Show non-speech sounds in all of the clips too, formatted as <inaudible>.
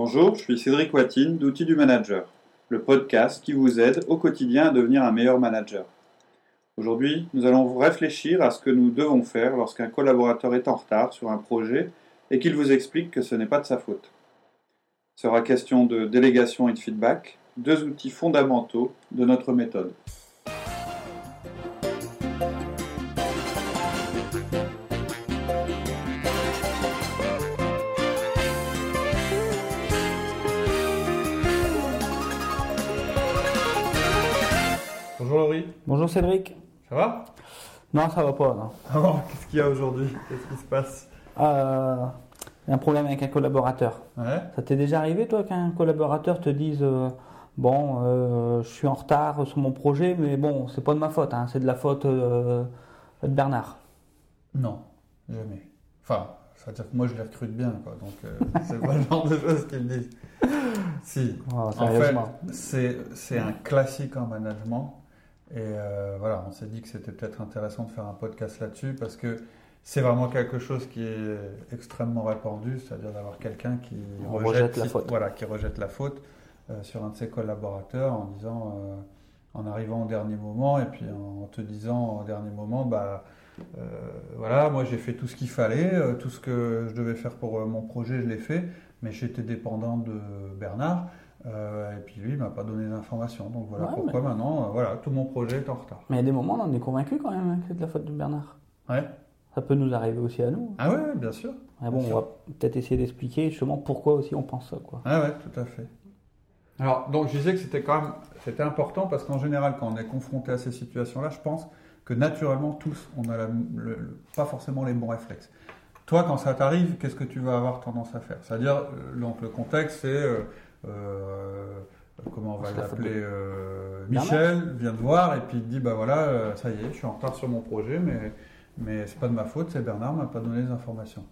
Bonjour, je suis Cédric Watine d'Outils du Manager, le podcast qui vous aide au quotidien à devenir un meilleur manager. Aujourd'hui, nous allons réfléchir à ce que nous devons faire lorsqu'un collaborateur est en retard sur un projet et qu'il vous explique que ce n'est pas de sa faute. Il sera question de délégation et de feedback, deux outils fondamentaux de notre méthode. Bonjour Laurie. Bonjour Cédric. Ça va? Non, ça va pas. Non. Alors, qu'est-ce qu'il y a aujourd'hui? Qu'est-ce qui se passe? Euh, il y a un problème avec un collaborateur. Ouais. Ça t'est déjà arrivé, toi, qu'un collaborateur te dise euh, Bon, euh, je suis en retard sur mon projet, mais bon, c'est pas de ma faute, hein, c'est de la faute euh, de Bernard. Non, jamais. Enfin, ça veut dire que moi je les recrute bien, quoi. Donc, euh, <laughs> c'est pas le genre de choses qu'ils me disent. Si. Oh, En fait, c'est un classique en management. Et euh, voilà, on s'est dit que c'était peut-être intéressant de faire un podcast là-dessus parce que c'est vraiment quelque chose qui est extrêmement répandu, c'est-à-dire d'avoir quelqu'un qui On rejette la faute. Voilà, qui rejette la faute euh, sur un de ses collaborateurs en disant, euh, en arrivant au dernier moment et puis en te disant au dernier moment, bah voilà, moi j'ai fait tout ce qu'il fallait, tout ce que je devais faire pour mon projet, je l'ai fait, mais j'étais dépendant de Bernard. Euh, et puis lui, il m'a pas donné d'informations. Donc voilà Ouais, pourquoi maintenant, euh, voilà, tout mon projet est en retard. Mais il y a des moments, on en est convaincu quand même hein, que c'est de la faute de Bernard. Ouais. Ça peut nous arriver aussi à nous. Ah ouais, bien sûr. Mais bon, Bien on va peut-être essayer d'expliquer justement pourquoi aussi on pense ça. Quoi. Ah ouais, tout à fait. Alors, donc je disais que c'était quand même c'était important parce qu'en général, quand on est confronté à ces situations-là, je pense que naturellement, tous, on a la- le- le- pas forcément les bons réflexes. Toi, quand ça t'arrive, qu'est-ce que tu vas avoir tendance à faire? C'est-à-dire, euh, donc le contexte, c'est euh, comment on va l'appeler de- euh. Michel vient te voir et puis il dit bah voilà, euh, ça y est, je suis en retard sur mon projet, mais mais c'est pas de ma faute, c'est Bernard m'a pas donné les informations.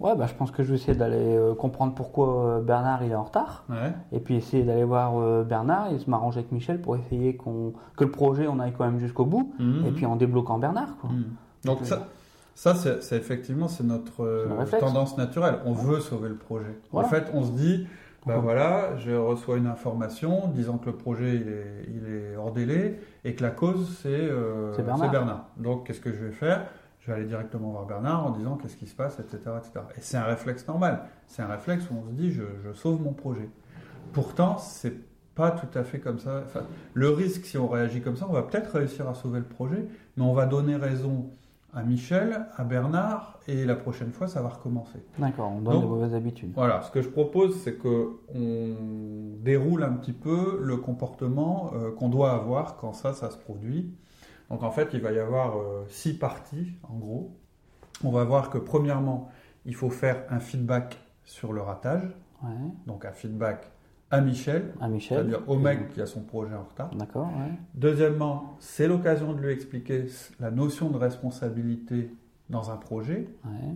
Ouais, bah, je pense que je vais essayer d'aller euh, comprendre pourquoi euh, Bernard il est en retard. Ouais. Et puis essayer d'aller voir euh, Bernard et se m'arranger avec Michel pour essayer qu'on que le projet on aille quand même jusqu'au bout. Mhm. Et puis en débloquant Bernard. Quoi. Mm. Donc ça, ça c'est effectivement c'est notre euh, tendance naturelle. On veut sauver le projet. Voilà. En fait, on se dit, Mhm. voilà, je reçois une information disant que le projet il est, il est hors délai et que la cause c'est euh, C'est Bernard. Donc qu'est-ce que je vais faire? Je vais aller directement voir Bernard en disant qu'est-ce qui se passe, etc., etc. Et c'est un réflexe normal. C'est un réflexe où on se dit je, je sauve mon projet. Pourtant, c'est pas tout à fait comme ça. Enfin, le risque, si on réagit comme ça, on va peut-être réussir à sauver le projet, mais on va donner raison à Michel, à Bernard, et la prochaine fois, ça va recommencer. D'accord, on donne Donc- de mauvaises habitudes. Voilà, ce que je propose, c'est que on déroule un petit peu le comportement euh, qu'on doit avoir quand ça, ça se produit. Donc en fait, il va y avoir euh, six parties, en gros. On va voir que premièrement, il faut faire un feedback sur le ratage, Ouais. donc un feedback à Michel, À Michel. c'est-à-dire au mec qui a son projet en retard. D'accord, ouais. Deuxièmement, c'est l'occasion de lui expliquer la notion de responsabilité dans un projet. ouais.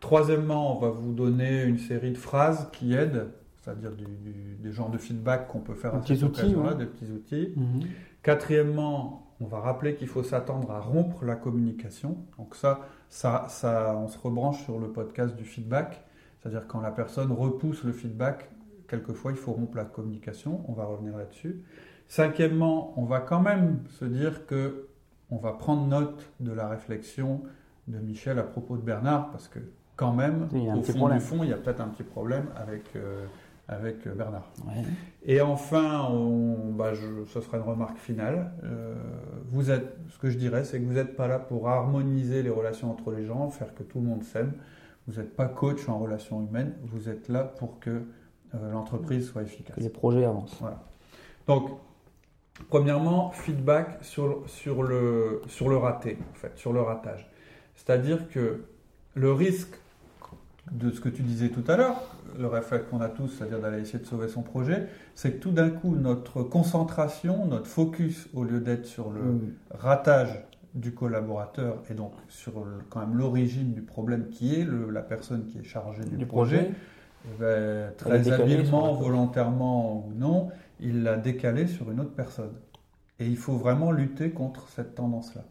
Troisièmement, on va vous donner une série de phrases qui aident, c'est-à-dire du- du- des genres de feedback qu'on peut faire à cette occasion-là, ouais. des petits outils. Mhm. Quatrièmement, on va rappeler qu'il faut s'attendre à rompre la communication. Donc ça, ça, ça, on se rebranche sur le podcast du feedback, c'est-à-dire quand la personne repousse le feedback, quelquefois il faut rompre la communication. On va revenir là-dessus. Cinquièmement, on va quand même se dire que on va prendre note de la réflexion de Michel à propos de Bernard, parce que quand même, au fond problème. du fond, il y a peut-être un petit problème avec, euh, avec euh, Bernard. Ouais. Et enfin, on- bah, je- ce sera une remarque finale. Euh, vous êtes, ce que je dirais, c'est que vous n'êtes pas là pour harmoniser les relations entre les gens, faire que tout le monde s'aime. Vous n'êtes pas coach en relations humaines. Vous êtes là pour que l'entreprise soit efficace. Que les projets avancent. Donc, premièrement, feedback sur, sur, le, sur le raté, en fait, sur le ratage. C'est-à-dire que le risque de ce que tu disais tout à l'heure, le réflexe qu'on a tous, c'est-à-dire d'aller essayer de sauver son projet, c'est que tout d'un coup, notre concentration, notre focus, au lieu d'être sur le ratage du collaborateur et donc sur le- quand même l'origine du problème qui est le- la personne qui est chargée du, Du projet, projet. Ben, a très habilement, volontairement ou non, il l'a décalé sur une autre personne. Et il faut vraiment lutter contre cette tendance-là.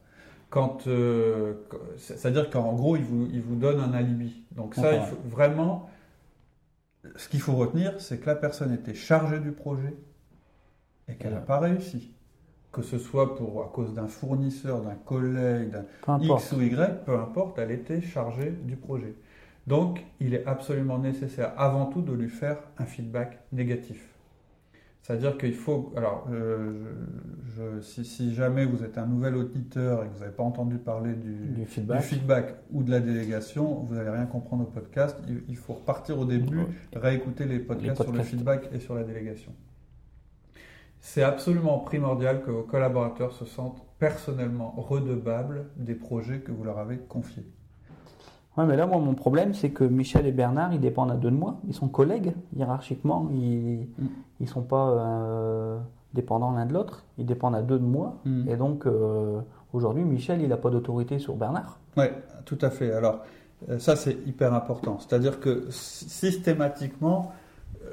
Quand, euh, c'est-à-dire qu'en gros, il vous, il vous donne un alibi. Donc ça, il D'accord. faut vraiment ce qu'il faut retenir, c'est que la personne était chargée du projet et qu'elle n'a pas réussi. Que ce soit pour, à cause d'un fournisseur, d'un collègue, d'un X ou Y, peu importe, elle était chargée du projet. Donc, il est absolument nécessaire avant tout de lui faire un feedback négatif. C'est-à-dire qu'il faut. Alors, euh, si, jamais vous êtes un nouvel auditeur et que vous n'avez pas entendu parler du, feedback. ou de la délégation, vous n'allez rien comprendre au podcast. Il, faut repartir au début, réécouter les podcasts, sur le feedback et sur la délégation. C'est absolument primordial que vos collaborateurs se sentent personnellement redevables des projets que vous leur avez confiés. Ouais, mais là, moi, mon problème, c'est que Michel et Bernard, ils dépendent à deux de moi. Ils sont collègues, hiérarchiquement. Ils ne mm. sont pas euh, dépendants l'un de l'autre. Ils dépendent à deux de moi. Mm. Et donc, euh, aujourd'hui, Michel, il n'a pas d'autorité sur Bernard. Oui, tout à fait. Alors, euh, ça, c'est hyper important. C'est-à-dire que systématiquement,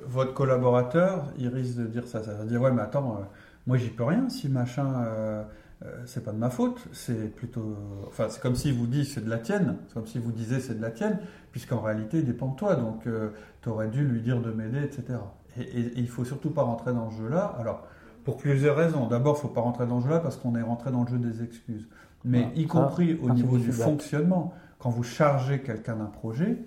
votre collaborateur, il risque de dire ça. Ça veut dire, ouais, mais attends, moi, j'y peux rien si machin c'est pas de ma faute, c'est plutôt. Enfin, c'est comme s'il vous dit c'est de la tienne, c'est comme si vous disiez c'est de la tienne, puisqu'en réalité il dépend de toi, donc euh, tu aurais dû lui dire de m'aider, etc. Et, et, il faut surtout pas rentrer dans ce jeu-là. Alors, pour plusieurs raisons. D'abord, il faut pas rentrer dans ce jeu-là parce qu'on est rentré dans le jeu des excuses. Mais y compris au niveau du fonctionnement, quand vous chargez quelqu'un d'un projet,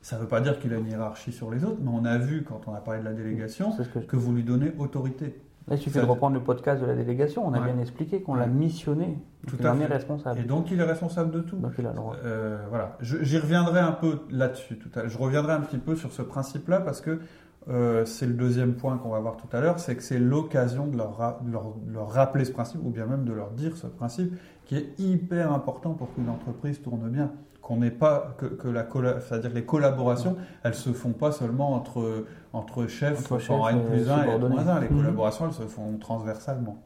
ça ne veut pas dire qu'il a une hiérarchie sur les autres, mais on a vu quand on a parlé de la délégation que vous lui donnez autorité il suffit de reprendre le podcast de la délégation. On a bien expliqué qu'on l'a missionné. Tout à fait. est responsable. Et donc il est responsable de tout. Donc il a le droit. Euh, voilà. J'y reviendrai un peu là-dessus. Tout à Je reviendrai un petit peu sur ce principe-là parce que euh, c'est le deuxième point qu'on va voir tout à l'heure, c'est que c'est l'occasion de leur, leur, rappeler ce principe, ou bien même de leur dire ce principe, qui est hyper important pour qu'une entreprise tourne bien. Qu'on n'ait pas que, que la c'est-à-dire les collaborations, elles se font pas seulement entre entre chefs, entre en N plus 1 et N moins 1. Les mhm. collaborations, elles se font transversalement.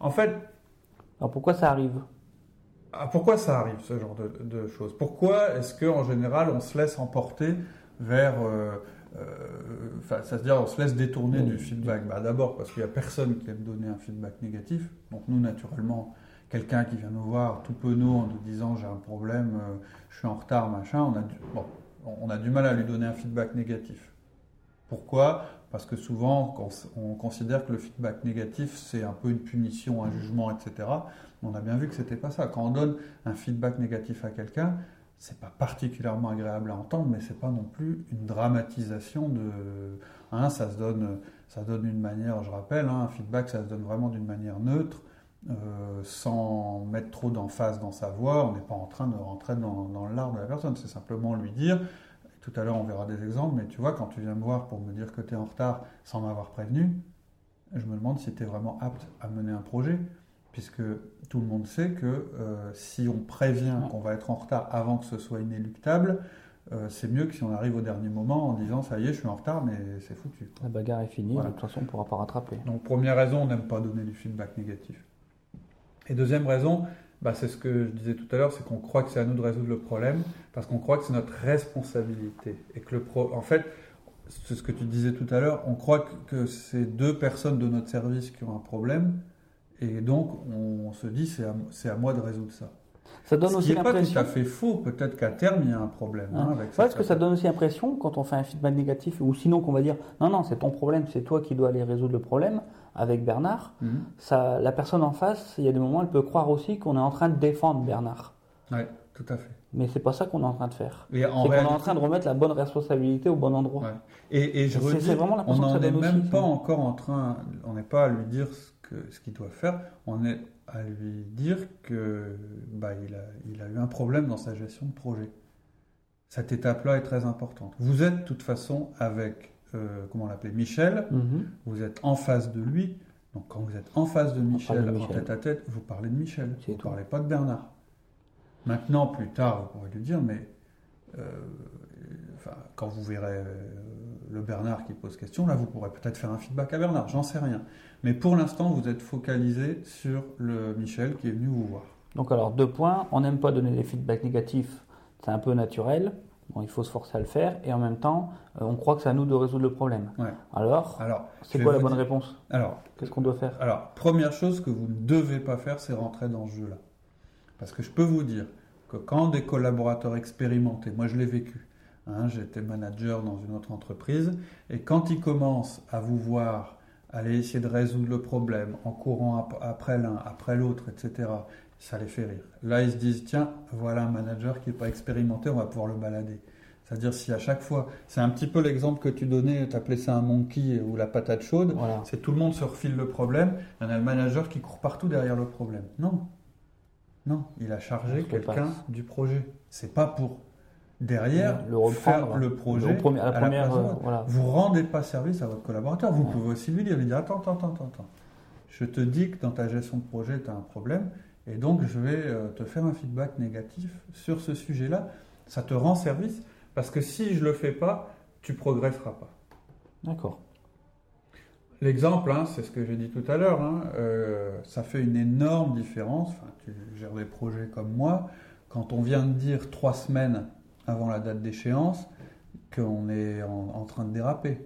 En fait. Alors pourquoi ça arrive? Ah, Pourquoi ça arrive, ce genre de, choses? Pourquoi est-ce qu'en général, on se laisse emporter vers. Euh, euh, ça veut dire on se laisse détourner du feedback? Bah, D'abord parce qu'il n'y a personne qui aime donner un feedback négatif. Donc nous, naturellement, quelqu'un qui vient nous voir tout penaud en nous disant j'ai un problème, euh, je suis en retard, machin, on a, du, bon, on a du mal à lui donner un feedback négatif. Pourquoi? Parce que souvent, on considère que le feedback négatif, c'est un peu une punition, un jugement, etc. On a bien vu que ce n'était pas ça. Quand on donne un feedback négatif à quelqu'un, c'est pas particulièrement agréable à entendre, mais c'est pas non plus une dramatisation de. Hein, ça se donne, ça une manière. Je rappelle, hein, un feedback, ça se donne vraiment d'une manière neutre, euh, sans mettre trop d'emphase dans sa voix. On n'est pas en train de rentrer dans, dans l'art de la personne. C'est simplement lui dire tout à l'heure, on verra des exemples, mais tu vois, quand tu viens me voir pour me dire que tu es en retard sans m'avoir prévenu, je me demande si tu es vraiment apte à mener un projet, puisque tout le monde sait que euh, si on prévient qu'on va être en retard avant que ce soit inéluctable, euh, c'est mieux que si on arrive au dernier moment en disant ça y est, je suis en retard, mais c'est foutu. La bagarre est finie, de toute façon, on ne pourra pas rattraper. Donc, première raison, on n'aime pas donner du feedback négatif. Et deuxième raison, bah, c'est ce que je disais tout à l'heure, c'est qu'on croit que c'est à nous de résoudre le problème, parce qu'on croit que c'est notre responsabilité. Et que le pro... En fait, c'est ce que tu disais tout à l'heure, on croit que c'est deux personnes de notre service qui ont un problème, et donc on se dit c'est à, moi de résoudre ça. Ça donne aussi l'impression. C'est pas tout à fait faux. Peut-être qu'à terme, il y a un problème. Hein, avec Parce que ça donne aussi l'impression, quand on fait un feedback négatif, ou sinon qu'on va dire non, non, c'est ton problème, c'est toi qui dois aller résoudre le problème avec Bernard, mhm. ça, la personne en face, il y a des moments, elle peut croire aussi qu'on est en train de défendre Bernard. Oui, tout à fait. Mais c'est pas ça qu'on est en train de faire. C'est qu'on est en train de remettre la bonne responsabilité au bon endroit. Ouais. Et, je c'est vraiment on n'en est même pas encore en train, on n'est pas à lui dire ce que ce qu'il doit faire, on est à lui dire que bah, il, a, il a eu un problème dans sa gestion de projet. Cette étape-là est très importante. Vous êtes de toute façon avec euh, comment l'appeler, Michel, mhm. vous êtes en face de lui. Donc quand vous êtes en face de Michel, en tête à tête, vous parlez de Michel, vous ne parlez pas de Bernard. Maintenant, plus tard, vous pourrez lui dire, mais euh, quand vous verrez euh, le Bernard qui pose question, là, vous pourrez peut-être faire un feedback à Bernard, j'en sais rien. Mais pour l'instant, vous êtes focalisé sur le Michel qui est venu vous voir. Donc alors, deux points, on n'aime pas donner des feedbacks négatifs, c'est un peu naturel il faut se forcer à le faire et en même temps, euh, on croit que c'est à nous de résoudre le problème. Alors, alors c'est quoi la bonne réponse? Alors, qu'est-ce qu'on doit faire? Alors, première chose que vous ne devez pas faire, c'est rentrer dans ce jeu-là. Parce que je peux vous dire que quand des collaborateurs expérimentés, moi je l'ai vécu, Hein, J'étais manager dans une autre entreprise. Et quand ils commencent à vous voir aller essayer de résoudre le problème en courant après l'un, après l'autre, etc., ça les fait rire. Là, ils se disent, tiens, voilà un manager qui n'est pas expérimenté, on va pouvoir le balader. C'est-à-dire si à chaque fois, c'est un petit peu l'exemple que tu donnais, tu appelais ça un monkey ou la patate chaude, c'est tout le monde se refile le problème, il y en a le manager qui court partout derrière le problème. Non, non, il a chargé quelqu'un du projet. C'est pas pour derrière le faire le projet le à la, première. Euh, vous rendez pas service à votre collaborateur. Vous pouvez aussi lui dire, lui dire attends, attends, attends, attends. Je te dis que dans ta gestion de projet, tu as un problème. Et donc, je vais euh, te faire un feedback négatif sur ce sujet-là. Ça te rend service parce que si je ne le fais pas, tu progresseras pas. D'accord. L'exemple, hein, c'est ce que j'ai dit tout à l'heure, hein, euh, ça fait une énorme différence. Enfin, tu gères des projets comme moi. Quand on vient de dire trois semaines avant la date d'échéance qu'on est en, train de déraper.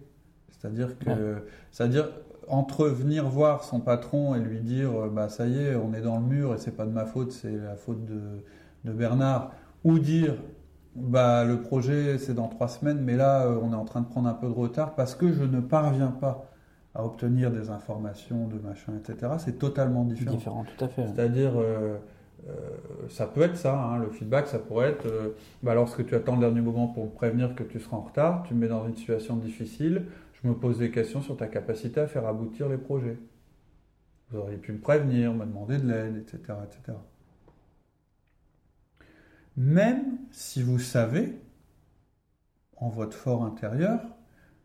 C'est-à-dire que, c'est-à-dire entre venir voir son patron et lui dire euh, bah ça y est, on est dans le mur et c'est pas de ma faute, c'est la faute de, de, Bernard, ou dire bah le projet c'est dans trois semaines, mais là euh, on est en train de prendre un peu de retard parce que je ne parviens pas à obtenir des informations de machin, etc. C'est totalement différent. Différent, tout à fait. C'est-à-dire euh, ça peut être ça, hein, le feedback, ça pourrait être bah, lorsque tu attends le dernier moment pour prévenir que tu seras en retard, tu me mets dans une situation difficile, je me pose des questions sur ta capacité à faire aboutir les projets. Vous auriez pu me prévenir, me demander de l'aide, etc., etc. Même si vous savez, en votre fort intérieur,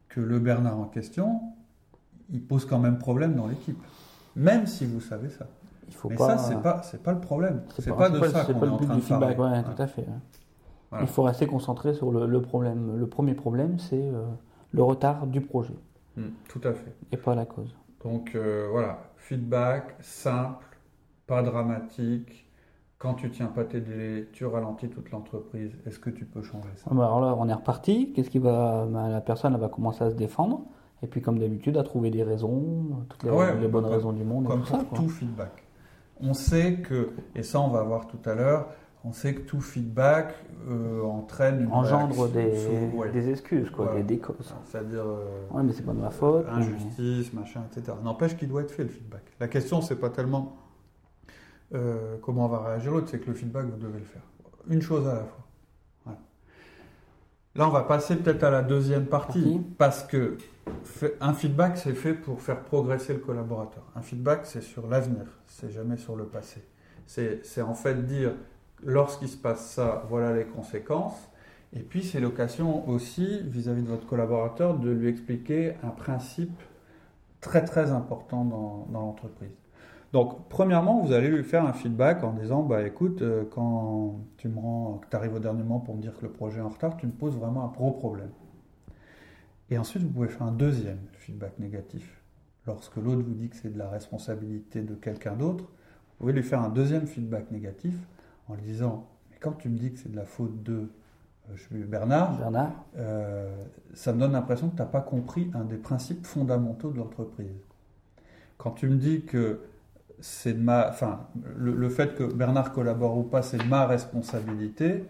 que le Bernard en question, il pose quand même problème dans l'équipe. Même si vous savez ça. Il faut Mais ça, c'est pas, c'est pas le problème. C'est pas, de ça qu'on est, en train de parler. tout à fait. Il faut rester concentré sur le, problème. Le premier problème, c'est euh, le retard du projet. Hmm, tout à fait. Et pas la cause. Donc euh, voilà, feedback simple, pas dramatique. Quand tu tiens pas tes délais, tu ralentis toute l'entreprise. Est-ce que tu peux changer ça? Ah bah Alors là, on est reparti. Qu'est-ce qui va bah, La personne va commencer à se défendre. Et puis, comme d'habitude, à trouver des raisons, toutes les, bonnes raisons du monde. Comme pour tout feedback. On sait que, et ça on va voir tout à l'heure, on sait que tout feedback euh, entraîne une engendre des, des, excuses, quoi, des, causes. C'est-à-dire. Euh, ouais, mais c'est pas de ma faute. Injustice, machin, etc. N'empêche qu'il doit être fait le feedback. La question, c'est pas tellement euh, comment on va réagir l'autre, c'est que le feedback, vous devez le faire. Une chose à la fois. Là, on va passer peut-être à la deuxième partie, parce que un feedback, c'est fait pour faire progresser le collaborateur. Un feedback, c'est sur l'avenir, c'est jamais sur le passé. C'est en fait dire lorsqu'il se passe ça, voilà les conséquences. Et puis c'est l'occasion aussi, vis-à-vis de votre collaborateur, de lui expliquer un principe très très important dans, l'entreprise. Donc, premièrement, vous allez lui faire un feedback en disant Bah écoute, euh, quand tu me rends, que tu arrives au dernier moment pour me dire que le projet est en retard, tu me poses vraiment un gros problème. Et ensuite, vous pouvez faire un deuxième feedback négatif. Lorsque l'autre vous dit que c'est de la responsabilité de quelqu'un d'autre, vous pouvez lui faire un deuxième feedback négatif en lui disant Mais quand tu me dis que c'est de la faute de euh, Bernard, Bernard. Euh, ça me donne l'impression que tu n'as pas compris un des principes fondamentaux de l'entreprise. Quand tu me dis que c'est de ma. Enfin, le, fait que Bernard collabore ou pas, c'est ma responsabilité.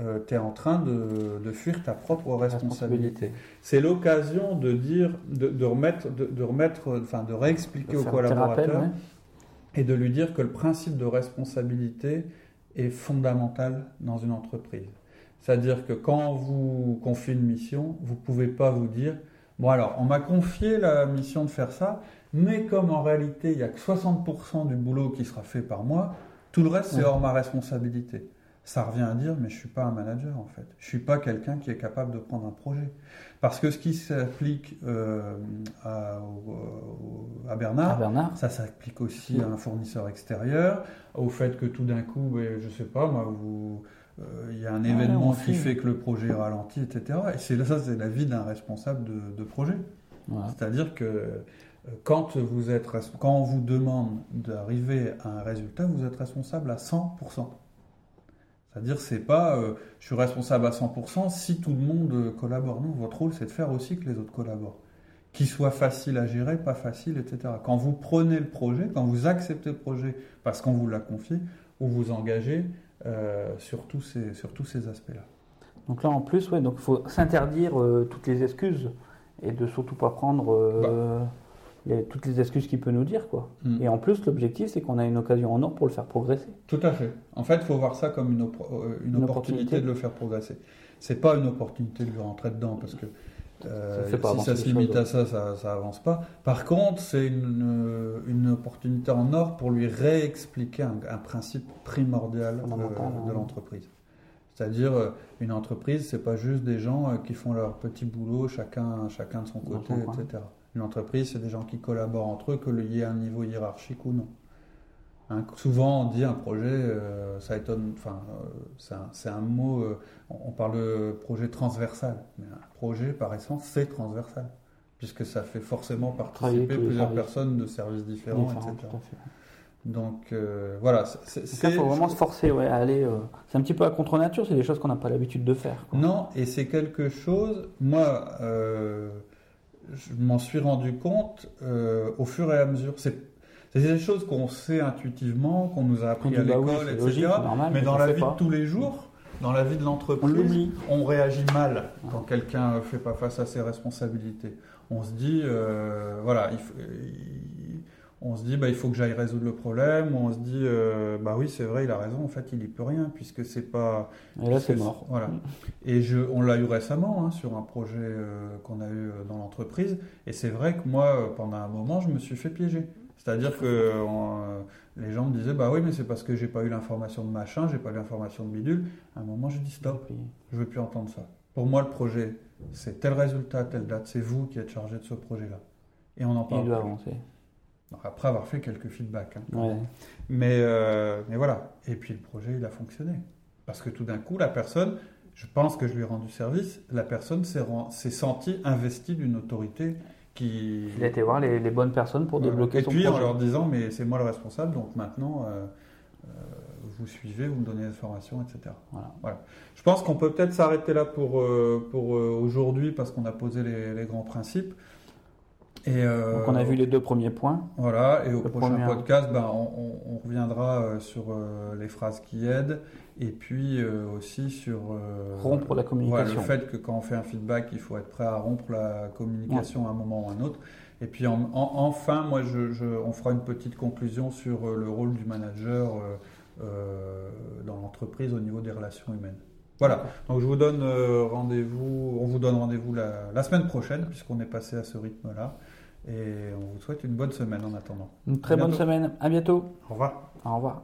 Euh, tu es en train de, fuir ta propre responsabilité. C'est l'occasion de dire, de, remettre, de, remettre, enfin, de réexpliquer au collaborateur et de lui dire que le principe de responsabilité, est fondamental dans une entreprise. C'est-à-dire que quand on vous confie une mission, vous ne pouvez pas vous dire, bon alors, on m'a confié la mission de faire ça, mais comme en réalité, il n'y a que 60% du boulot qui sera fait par moi, tout le reste, c'est hors ma responsabilité. Ça revient à dire, mais je ne suis pas un manager en fait. Je ne suis pas quelqu'un qui est capable de prendre un projet. Parce que ce qui s'applique euh, à, Bernard, ça s'applique aussi à un fournisseur extérieur, au fait que tout d'un coup, ben, je ne sais pas, moi, euh, il y a un ah événement qui fait que le projet ralentit, etc. Et c'est ça, c'est la vie d'un responsable de, projet. C'est-à-dire que euh, quand, vous êtes, quand on vous demande d'arriver à un résultat, vous êtes responsable à 100%. C'est-à-dire, c'est pas euh, je suis responsable à 100% si tout le monde euh, collabore. Non, votre rôle, c'est de faire aussi que les autres collaborent. Qu'il soit facile à gérer, pas facile, etc. Quand vous prenez le projet, quand vous acceptez le projet parce qu'on vous l'a confié, vous vous engagez euh, sur tous ces, ces aspects-là. Donc là, en plus, ouais, donc faut s'interdire euh, toutes les excuses et de surtout pas prendre euh, il y a toutes les excuses qu'il peut nous dire, quoi. Mm. Et en plus, l'objectif, c'est qu'on a une occasion en or pour le faire progresser. Tout à fait. En fait, il faut voir ça comme une, euh, une Une opportunité, opportunité. de le faire progresser. C'est pas une opportunité de lui rentrer dedans parce que euh, Ça si ça les se limite à ça, ça, ça avance pas. Par contre, c'est une, une opportunité en or pour lui réexpliquer un, un principe primordial euh, de hein. l'entreprise. C'est-à-dire, euh, une entreprise, c'est pas juste des gens euh, qui font leur petit boulot, chacun, chacun de son côté, coin. Une entreprise, c'est des gens qui collaborent entre eux, qu'il y ait un niveau hiérarchique ou non. Hein, souvent, on dit un projet, euh, ça étonne, enfin, euh, c'est un, mot, euh, on parle de projet transversal, mais un projet, par essence, c'est transversal, puisque ça fait forcément participer plusieurs personnes de services différents, Différent, etc. tout à fait. Donc, euh, voilà. c'est- il faut vraiment se forcer ouais, à aller. euh, c'est un petit peu à contre-nature, c'est des choses qu'on n'a pas l'habitude de faire. quoi. Non, et c'est quelque chose, moi, euh, je m'en suis rendu compte euh, au fur et à mesure. C'est des choses qu'on sait intuitivement, qu'on nous a On appris à bah oui, l'école, etc. logique, c'est normal, mais mais dans on la vie pas. de tous les jours, dans la vie de On l'entreprise, l'oublie. on réagit mal quand quelqu'un ne fait pas face à ses responsabilités. On se dit, euh, voilà, il faut- il- on se dit, bah, il faut que j'aille résoudre le problème. Ou on se dit, euh, bah oui, c'est vrai, il a raison. En fait, il n'y peut rien puisque c'est pas. Et là, c'est mort. Voilà. Et je, on l'a eu récemment hein, sur un projet euh, qu'on a eu euh, dans l'entreprise. Et c'est vrai que moi, pendant un moment, je me suis fait piéger. C'est-à-dire que on, euh, les gens me disaient, bah oui, mais c'est parce que j'ai pas eu l'information de machin, j'ai pas eu l'information de bidule. À un moment, j'ai dit stop. Je veux plus entendre ça. Pour moi, le projet, c'est tel résultat, telle date. C'est vous qui êtes chargé de ce projet-là. Et on en parle. il doit avancer. Après avoir fait quelques feedbacks. hein. Ouais. Mais, euh, mais voilà. Et puis le projet, il a fonctionné. Parce que tout d'un coup, la personne, je pense que je lui ai rendu service, la personne s'est sentie investie d'une autorité qui. Il a été voir les, les bonnes personnes pour Voilà. débloquer Et son puis en projet. leur disant, mais c'est moi le responsable, donc maintenant, euh, euh, vous suivez, vous me donnez des informations, etc. Voilà. Je pense qu'on peut peut-être s'arrêter là pour, pour aujourd'hui parce qu'on a posé les, les grands principes. Et, euh, Donc on a vu les deux premiers points. Voilà, et au Le prochain premier. podcast, ben, on, on- on reviendra euh, sur euh, les phrases qui aident et puis euh, aussi sur Rompre la ouais, communication. le fait que quand on fait un feedback, il faut être prêt à rompre la communication à un moment ou à un autre. Et puis en- en- enfin, moi, je, je- on fera une petite conclusion sur le rôle du manager dans l'entreprise au niveau des relations humaines. Voilà. Donc je vous donne rendez-vous, on vous donne rendez-vous la, la semaine prochaine puisqu'on est passé à ce rythme-là. Et on vous souhaite une bonne semaine en attendant. Une très bonne semaine. À bientôt. Au revoir. Au revoir.